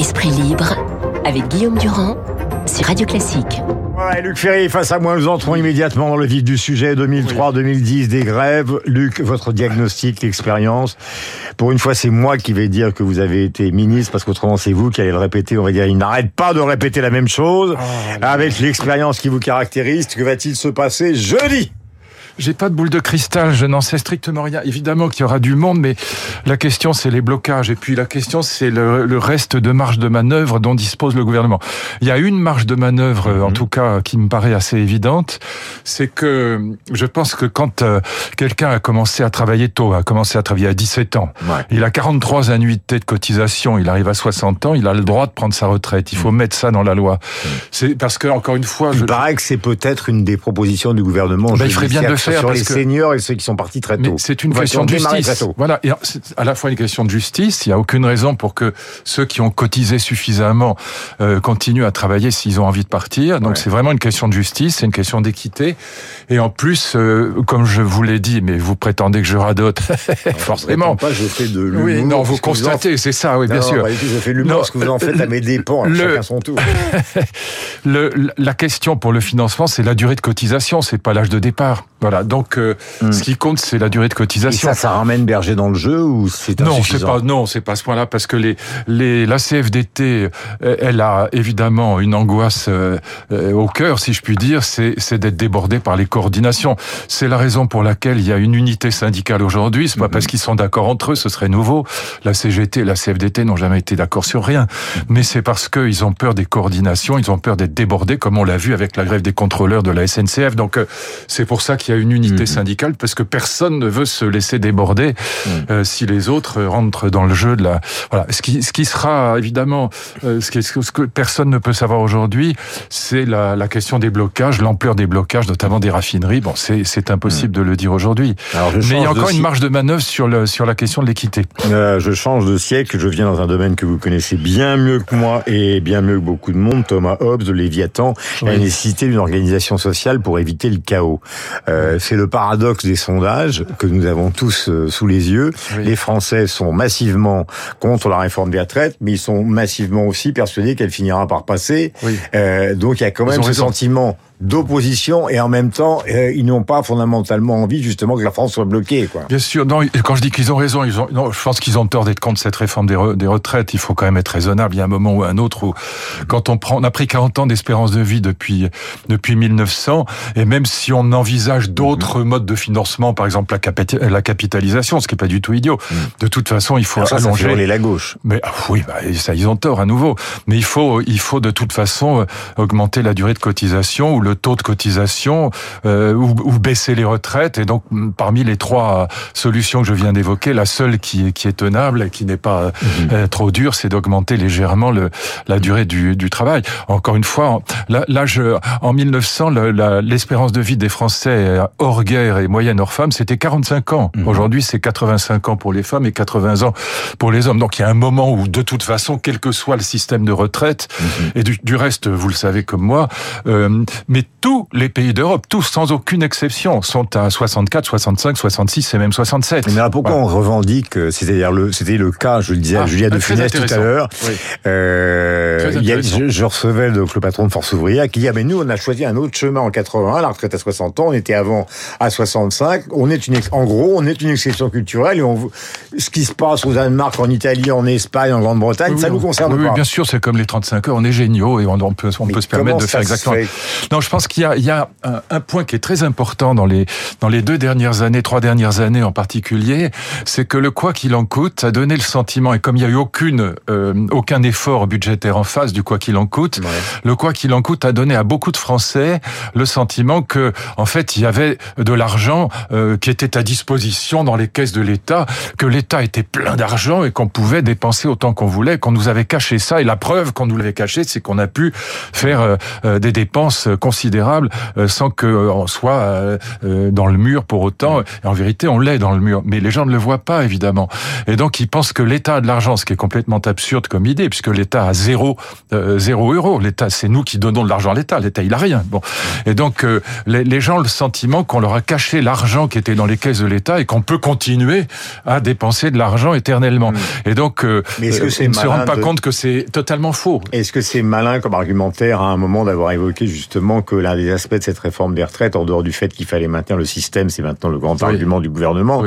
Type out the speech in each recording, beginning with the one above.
Esprit libre avec Guillaume Durand sur Radio Classique. Ouais, Luc Ferry, face à moi, nous entrons immédiatement dans le vif du sujet 2003-2010 des grèves. Luc, votre diagnostic, l'expérience. Pour une fois, c'est moi qui vais dire que vous avez été ministre, parce qu'autrement, c'est vous qui allez le répéter. On va dire, il n'arrête pas de répéter la même chose. avec l'expérience qui vous caractérise, que va-t-il se passer jeudi? J'ai pas de boule de cristal, je n'en sais strictement rien. Évidemment qu'il y aura du monde, mais la question c'est les blocages. Et puis la question c'est le, reste de marge de manœuvre dont dispose le gouvernement. Il y a une marge de manœuvre, en mhm. tout cas, qui me paraît assez évidente. C'est que je pense que quand euh, quelqu'un a commencé à travailler tôt, a commencé à travailler à 17 ans, il a 43 annuités de cotisation, il arrive à 60 ans, il a le droit de prendre sa retraite. Il faut mhm. mettre ça dans la loi. Mhm. C'est parce que, encore une fois... Il je... paraît que c'est peut-être une des propositions du gouvernement. Ben, il ferait bien de sur les seniors et ceux qui sont partis très tôt. C'est une question de justice. Voilà, et c'est à la fois une question de justice. Il n'y a aucune raison pour que ceux qui ont cotisé suffisamment euh, continuent à travailler s'ils ont envie de partir. Donc c'est vraiment une question de justice, c'est une question d'équité. Et en plus, euh, comme je vous l'ai dit, mais vous prétendez que je radote, forcément. Pas, je fais de l'humour. Oui, non, vous constatez, c'est ça, oui, bien sûr. je fais l'humour parce que vous en faites à mes dépens, le, chacun son tour. le, la question pour le financement, c'est la durée de cotisation, c'est pas l'âge de départ. Voilà, donc euh, hmm. ce qui compte, c'est la durée de cotisation. Et ça, ça ramène Berger dans le jeu ou c'est Non, c'est pas non, c'est pas ce point-là parce que les les la CFDT, euh, elle a évidemment une angoisse euh, au cœur, si je puis dire, c'est c'est d'être débordée par les coordinations. C'est la raison pour laquelle il y a une unité syndicale aujourd'hui. C'est pas hmm. parce qu'ils sont d'accord entre eux, ce serait nouveau. La CGT et la CFDT n'ont jamais été d'accord sur rien, mais c'est parce qu'ils ont peur des coordinations, ils ont peur d'être débordés, comme on l'a vu avec la grève des contrôleurs de la SNCF. Donc c'est pour ça qu'il y a une unité mhm. syndicale parce que personne ne veut se laisser déborder mhm. euh, si les autres rentrent dans le jeu de la. Voilà. Ce qui, ce qui sera évidemment, euh, ce, qui, ce que personne ne peut savoir aujourd'hui, c'est la, la, question des blocages, l'ampleur des blocages, notamment des raffineries. Bon, c'est impossible mhm. de le dire aujourd'hui. Mais il y a encore une marge de manœuvre sur, le, sur la question de l'équité. Euh, je change de siècle. Je viens dans un domaine que vous connaissez bien mieux que moi et bien mieux que beaucoup de monde. Thomas Hobbes, de Léviathan, a nécessité d'une organisation sociale pour éviter le chaos. Euh, euh, c'est le paradoxe des sondages que nous avons tous euh, sous les yeux. Les Français sont massivement contre la réforme des retraites, mais ils sont massivement aussi persuadés qu'elle finira par passer. Euh, donc il y a quand même ce sentiment d'opposition et en même temps euh, ils n'ont pas fondamentalement envie justement que la France soit bloquée quoi. Bien sûr non quand je dis qu'ils ont raison ils ont non, je pense qu'ils ont tort d'être contre cette réforme des, des, retraites il faut quand même être raisonnable il y a un moment ou un autre où quand on prend on a pris 40 ans d'espérance de vie depuis depuis 1900 et même si on envisage d'autres mhm. modes de financement par exemple la, la capitalisation ce qui est pas du tout idiot mhm. de toute façon il faut ça, allonger ça la gauche mais ah, oui bah, ça ils ont tort à nouveau mais il faut il faut de toute façon euh, augmenter la durée de cotisation ou le le taux de cotisation euh, ou, ou, baisser les retraites. Et donc, parmi les trois solutions que je viens d'évoquer, la seule qui est, qui est tenable et qui n'est pas mhm. euh, trop dure, c'est d'augmenter légèrement le, la durée du, du travail. Encore une fois, là, là je, en 1900, l'espérance de vie des Français hors guerre et moyenne hors femmes, c'était 45 ans. Mhm. Aujourd'hui, c'est 85 ans pour les femmes et 80 ans pour les hommes. Donc, il y a un moment où, de toute façon, quel que soit le système de retraite, mhm. et du, du, reste, vous le savez comme moi, euh, mais tous les pays d'Europe, tous sans aucune exception, sont à 64, 65, 66 et même 67. Mais alors pourquoi on revendique, euh, c'est-à-dire le, c'était le cas, je le disais à ah, Julia de Funès tout à l'heure, euh, je, je, recevais donc le patron de Force ouvrière qui dit ah mais nous on a choisi un autre chemin en 80, la retraite à 60 ans, on était avant à 65, on est une en gros on est une exception culturelle et on ce qui se passe au Danemark, en Italie, en Espagne, en Grande-Bretagne, ça nous concerne oui, pas. bien sûr, c'est comme les 35 heures, on est géniaux et on, peut on peut se permettre de faire exactement. Non, je pense qu'il y a, il y a un, un, point qui est très important dans les dans les deux dernières années, trois dernières années en particulier, c'est que le quoi qu'il en coûte a donné le sentiment et comme il y a eu aucune euh, aucun effort budgétaire en face du quoi qu'il en coûte, le quoi qu'il en coûte a donné à beaucoup de Français le sentiment que en fait il y avait de l'argent euh, qui était à disposition dans les caisses de l'État, que l'État était plein d'argent et qu'on pouvait dépenser autant qu'on voulait, qu'on nous avait caché ça. Et la preuve qu'on nous l'avait caché, c'est qu'on a pu faire euh, des dépenses considérables considérable sans qu'on soit dans le mur pour autant. Et en vérité, on l'est dans le mur, mais les gens ne le voient pas évidemment. Et donc ils pensent que l'État a de l'argent, ce qui est complètement absurde comme idée, puisque l'État a zéro zéro euro. L'État, c'est nous qui donnons de l'argent à l'État. L'État, il a rien. Bon, et donc les, les gens ont le sentiment qu'on leur a caché l'argent qui était dans les caisses de l'État et qu'on peut continuer à dépenser de l'argent éternellement. Mm. Et donc, euh, Mais est-ce que euh, ils ne se rendent pas compte que c'est totalement faux. Est-ce que c'est malin comme argumentaire à un moment d'avoir évoqué justement que l'un des aspects de cette réforme des retraites, en dehors du fait qu'il fallait maintenir le système, c'est maintenant le grand argument du gouvernement,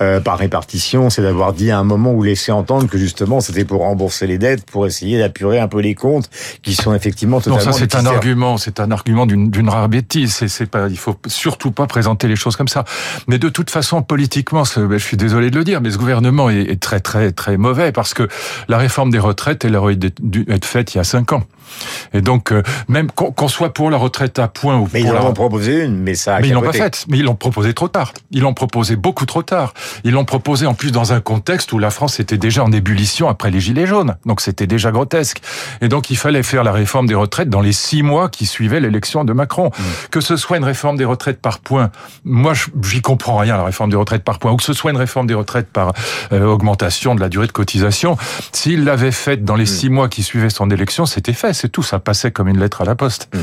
euh, par répartition, c'est d'avoir dit à un moment ou laissé entendre que justement c'était pour rembourser les dettes, pour essayer d'apurer un peu les comptes qui sont effectivement totalement. Non, ça c'est un argument, c'est un argument d'une rare bêtise. C'est pas, il faut surtout pas présenter les choses comme ça. Mais de toute façon, politiquement, ben, je suis désolé de le dire, mais ce gouvernement est très très très mauvais parce que la réforme des retraites, elle aurait dû être faite il y a cinq ans. Et donc, euh, même qu'on soit pour la retraite à point ou mais ils en ont proposé une, mais ça. mais ils l'ont pas faite. Mais ils l'ont proposé trop tard. Ils l'ont proposé beaucoup trop tard. Ils l'ont proposé en plus dans un contexte où la France était déjà en ébullition après les gilets jaunes. Donc c'était déjà grotesque. Et donc il fallait faire la réforme des retraites dans les six mois qui suivaient l'élection de Macron. Mmh. Que ce soit une réforme des retraites par point, moi j'y comprends rien la réforme des retraites par point, ou que ce soit une réforme des retraites par euh, augmentation de la durée de cotisation. S'il l'avait faite dans les mmh. six mois qui suivaient son élection, c'était fait, c'est tout. Ça passait comme une lettre à la poste. Mm.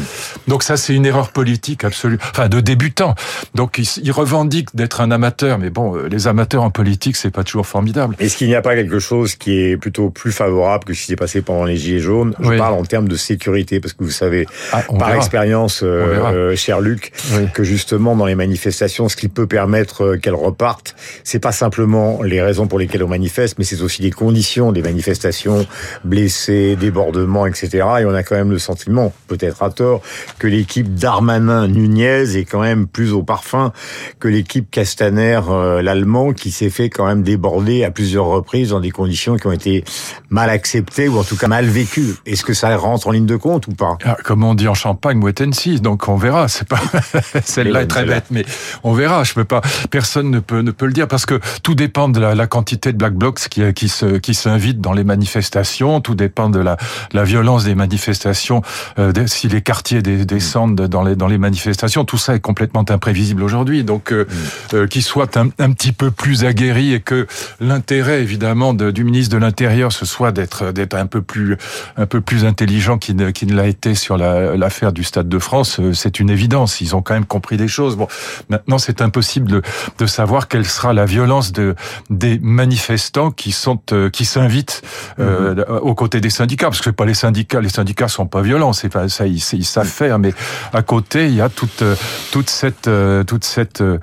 Donc ça, c'est une erreur politique absolue, enfin de débutant. Donc il, revendique d'être un amateur, mais bon, euh, les amateurs en politique, c'est pas toujours formidable. Est-ce qu'il n'y a pas quelque chose qui est plutôt plus favorable que ce qui s'est passé pendant les Gilets jaunes? Je parle en termes de sécurité, parce que vous savez, ah, par expérience, euh, euh, cher Luc, que justement dans les manifestations, ce qui peut permettre qu'elles repartent, c'est pas simplement les raisons pour lesquelles on manifeste, mais c'est aussi les conditions des manifestations, blessés, débordements, etc. Et on a quand même le sentiment, peut-être à tort, que l'équipe Darmanin-Nunez est quand même plus au parfum que l'équipe Castaner, euh, l'allemand, qui s'est fait quand même déborder à plusieurs reprises dans des conditions qui ont été mal acceptées ou en tout cas mal vécues. Est-ce que ça rentre en ligne de compte ou pas? Ah, Comme on dit en Champagne, wait and Donc on verra. C'est pas celle-là est très bête, mais on verra. Je peux pas. Personne ne peut ne peut le dire parce que tout dépend de la, quantité de black blocs qui qui se qui s'invitent dans les manifestations. Tout dépend de la la violence des manifestations euh, si les quartiers descendent dans les dans les manifestations, tout ça est complètement imprévisible aujourd'hui. Donc, euh, mm. euh, qu'il soit un, un, petit peu plus aguerri et que l'intérêt évidemment de, du ministre de l'Intérieur ce soit d'être d'être un peu plus un peu plus intelligent qu'il ne, qu'il ne l'a été sur l'affaire du Stade de France, c'est une évidence. Ils ont quand même compris des choses. Bon, maintenant c'est impossible de, de savoir quelle sera la violence de des manifestants qui sont qui s'invitent mm-hmm. aux côtés des syndicats, parce que c'est pas les syndicats, les syndicats sont pas violents, c'est pas ça, ils, savent faire, mais à côté, il y a toute euh, toute cette euh, toute cette euh,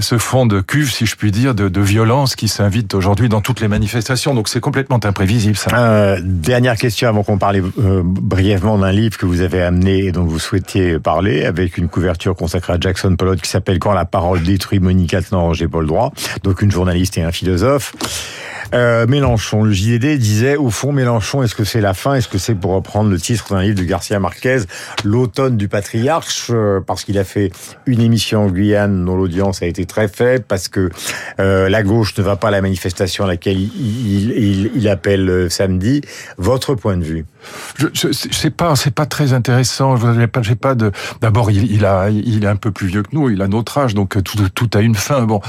ce fond de cuve, si je puis dire, de, de violence qui s'invite aujourd'hui dans toutes les manifestations. Donc c'est complètement imprévisible. Ça. dernière question avant qu'on parle brièvement d'un livre que vous avez amené et dont vous souhaitiez parler, avec une couverture consacrée à Jackson Pollock qui s'appelle Quand la parole détruit Monica j'ai pas le droit. Donc une journaliste et un philosophe. Euh, Mélenchon, le JDD disait au fond Mélenchon, est-ce que c'est la fin? Est-ce que c'est pour reprendre le titre d'un livre de Garcia Marquez, l'automne du patriarche, euh, parce qu'il a fait une émission en Guyane dont l'audience a été très faible, parce que euh, la gauche ne va pas à la manifestation à laquelle il, il, il appelle samedi. Votre point de vue? C'est pas c'est pas très intéressant. Je pas j'ai pas de. D'abord, il, a il est un peu plus vieux que nous. Il a notre âge, donc tout tout a une fin. Bon,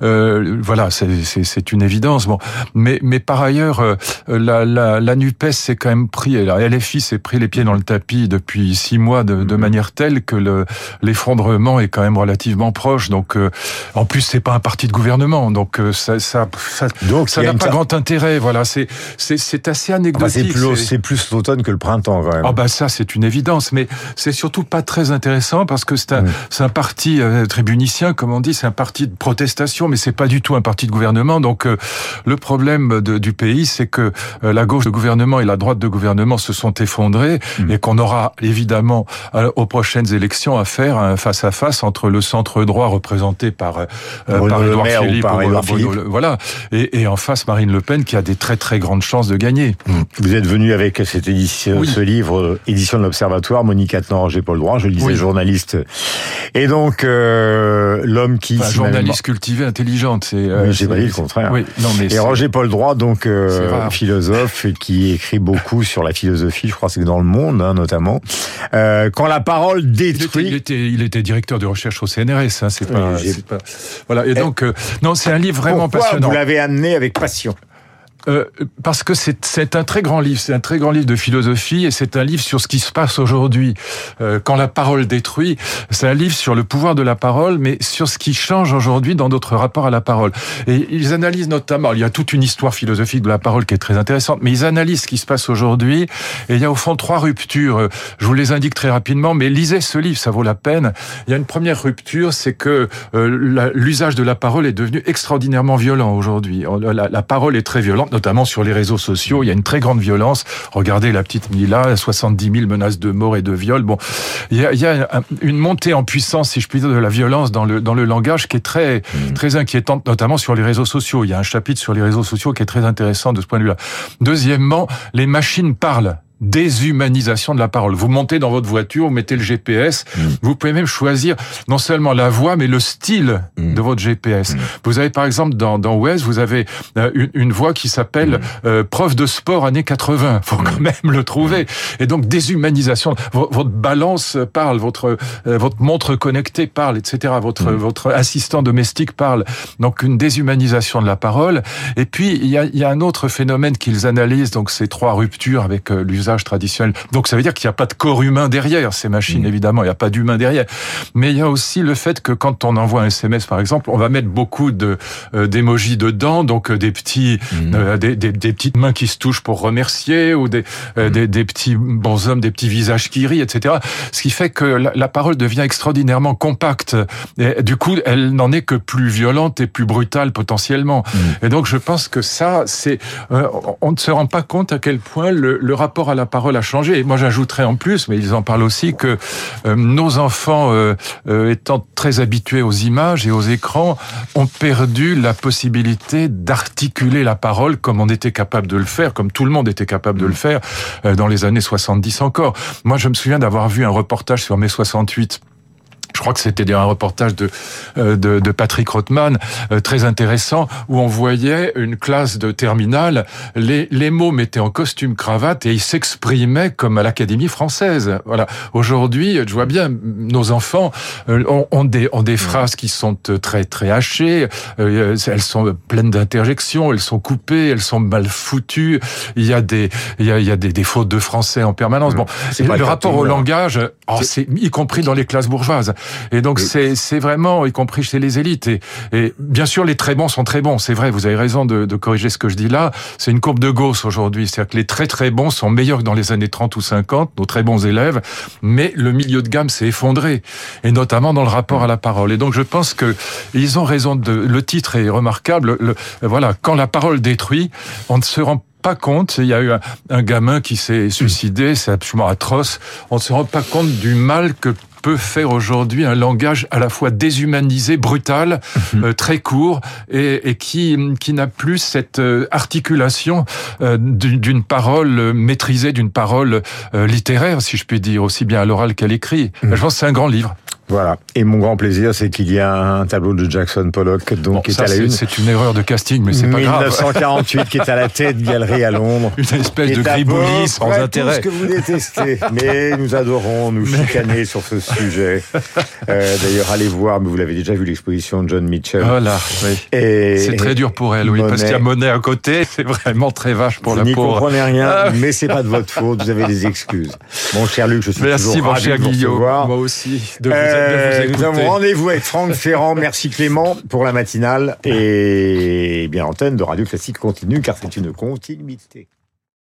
mmh. voilà, c'est c'est une évidence. Bon, mais mais par ailleurs, euh, la la, la Nupes s'est quand même pris. La LFI s'est pris les pieds dans le tapis depuis six mois de, de mmh. manière telle que le l'effondrement est quand même relativement proche. Donc, euh, en plus, c'est pas un parti de gouvernement, donc euh, ça ça ça donc ça n'a pas grand intérêt. Voilà, c'est c'est c'est assez anecdotique. c'est plus c'est plus l'automne que le printemps quand même. Ah bah ça c'est une évidence, mais c'est surtout pas très intéressant parce que c'est un, c'est un parti euh, tribunicien, comme on dit, c'est un parti de protestation, mais c'est pas du tout un parti de gouvernement. Donc euh, le problème de, du pays, c'est que euh, la gauche de gouvernement et la droite de gouvernement se sont effondrés mm. et qu'on aura évidemment aux prochaines élections à faire un face à face entre le centre droit représenté par par Édouard Philippe, ou Philippe. voilà, et, et, en face Marine Le Pen qui a des très très grandes chances de gagner. Vous êtes venu avec cette édition, ce livre, euh, édition de l'Observatoire, j'ai pas le droit, je le disais, journaliste. Et donc, euh, l'homme qui... journaliste cultivé, intelligente. C'est, euh, j'ai pas dit le contraire. Oui, non, mais Et Roger Paul Droit, donc euh, philosophe qui écrit beaucoup sur la philosophie, je crois que c'est dans le monde hein, notamment. Euh, quand la parole détruit... Il était, il était, directeur de recherche au CNRS, hein, c'est pas, pas, Voilà, et donc, euh, non, c'est un livre vraiment passionnant. Vous l'avez amené avec passion? Euh, parce que c'est un très grand livre, c'est un très grand livre de philosophie et c'est un livre sur ce qui se passe aujourd'hui. Euh, quand la parole détruit, c'est un livre sur le pouvoir de la parole, mais sur ce qui change aujourd'hui dans notre rapport à la parole. Et ils analysent notamment, il y a toute une histoire philosophique de la parole qui est très intéressante, mais ils analysent ce qui se passe aujourd'hui et il y a au fond trois ruptures. Je vous les indique très rapidement, mais lisez ce livre, ça vaut la peine. Il y a une première rupture, c'est que euh, l'usage de la parole est devenu extraordinairement violent aujourd'hui. La, la parole est très violente notamment sur les réseaux sociaux. Il y a une très grande violence. Regardez la petite Mila, 70 000 menaces de mort et de viol. Bon, il y a, il y a une montée en puissance, si je puis dire, de la violence dans le dans le langage qui est très mmh. très inquiétante, notamment sur les réseaux sociaux. Il y a un chapitre sur les réseaux sociaux qui est très intéressant de ce point de vue-là. Deuxièmement, les machines parlent déshumanisation de la parole. Vous montez dans votre voiture, vous mettez le GPS, mm. vous pouvez même choisir non seulement la voix, mais le style mm. de votre GPS. Mm. Vous avez par exemple dans, dans Waze, vous avez euh, une, une voix qui s'appelle euh, preuve de sport années 80. Faut quand même le trouver. Et donc déshumanisation. Votre balance parle, votre euh, votre montre connectée parle, etc. Votre votre assistant domestique parle. Donc une déshumanisation de la parole. Et puis il y a, il y a un autre phénomène qu'ils analysent. Donc ces trois ruptures avec l'usage traditionnel. Donc ça veut dire qu'il n'y a pas de corps humain derrière ces machines, mm. évidemment, il n'y a pas d'humain derrière. Mais il y a aussi le fait que quand on envoie un SMS, par exemple, on va mettre beaucoup de euh, d'émojis dedans, donc euh, des petits, mm. euh, des, des, des, petites mains qui se touchent pour remercier, ou des, mm. des, des, petits bonshommes, des petits visages qui rient, etc. Ce qui fait que la, la parole devient extraordinairement compacte. Et du coup, elle n'en est que plus violente et plus brutale potentiellement. Et donc, je pense que ça, c'est, on ne se rend pas compte à quel point le, le rapport à la parole a changé. Et moi, j'ajouterais en plus, mais ils en parlent aussi, que euh, nos enfants, euh, euh, étant très habitués aux images et aux écrans, ont perdu la possibilité d'articuler la parole comme on était capable de le faire, comme tout le monde était capable de le faire dans les années 70 encore. Moi, je me souviens d'avoir vu un reportage sur mai 68 je crois que c'était un reportage de, euh, de, de Patrick Rothman, euh, très intéressant, où on voyait une classe de terminale, les, les mots mettaient en costume cravate et ils s'exprimaient comme à l'Académie française. Voilà. Aujourd'hui, je vois bien, nos enfants euh, ont, ont, des, ont des phrases qui sont très très hachées, elles sont pleines d'interjections, elles sont coupées, elles sont mal foutues, il y a des, il y a, il y a des, des fautes de français en permanence. Bon, le rapport au langage, oh, c'est y compris dans les classes bourgeoises. Et donc c'est c'est vraiment, y compris chez les élites. Et, et, bien sûr, les très bons sont très bons. C'est vrai, vous avez raison de, de, corriger ce que je dis là. C'est une courbe de Gauss aujourd'hui. C'est-à-dire que les très très bons sont meilleurs que dans les années 30 ou 50, nos très bons élèves. Mais le milieu de gamme s'est effondré. Et notamment dans le rapport à la parole. Et donc je pense que ils ont raison de, le titre est remarquable. Le, voilà, quand la parole détruit, on ne se rend pas compte. Il y a eu un, un gamin qui s'est suicidé, c'est absolument atroce. On ne se rend pas compte du mal que peut faire aujourd'hui un langage à la fois déshumanisé, brutal, mhm. euh, très court, et, et qui, qui n'a plus cette euh, articulation euh, d'une parole maîtrisée, d'une parole littéraire, si je puis dire, aussi bien à l'oral qu'à l'écrit. Mhm. Je pense que c'est un grand livre. Voilà. Et mon grand plaisir, c'est qu'il y a un tableau de Jackson Pollock, donc qui est à la une. C'est une erreur de casting, mais c'est pas grave. 1948, qui est à la tête galerie à Londres. Une espèce de gribouillis sans intérêt. Tout ce que vous détestez. mais nous adorons nous chicaner sur ce sujet. Euh, D'ailleurs, allez voir, mais vous l'avez déjà vu l'exposition de John Mitchell. Voilà. Oui. C'est très dur pour elle, oui, parce qu'il y a Monet à côté. C'est vraiment très vache pour vous la pauvre. Vous n'y comprenez rien, ah. mais c'est pas de votre faute. Vous avez des excuses. Mon cher Luc, je suis Merci, toujours mon ravi cher de vous Guillaume. recevoir. Moi aussi. De vous Euh, vous nous avons rendez-vous avec Franck Ferrand. Merci Clément pour la matinale. Et bien, antenne de Radio Classique continue car c'est une continuité.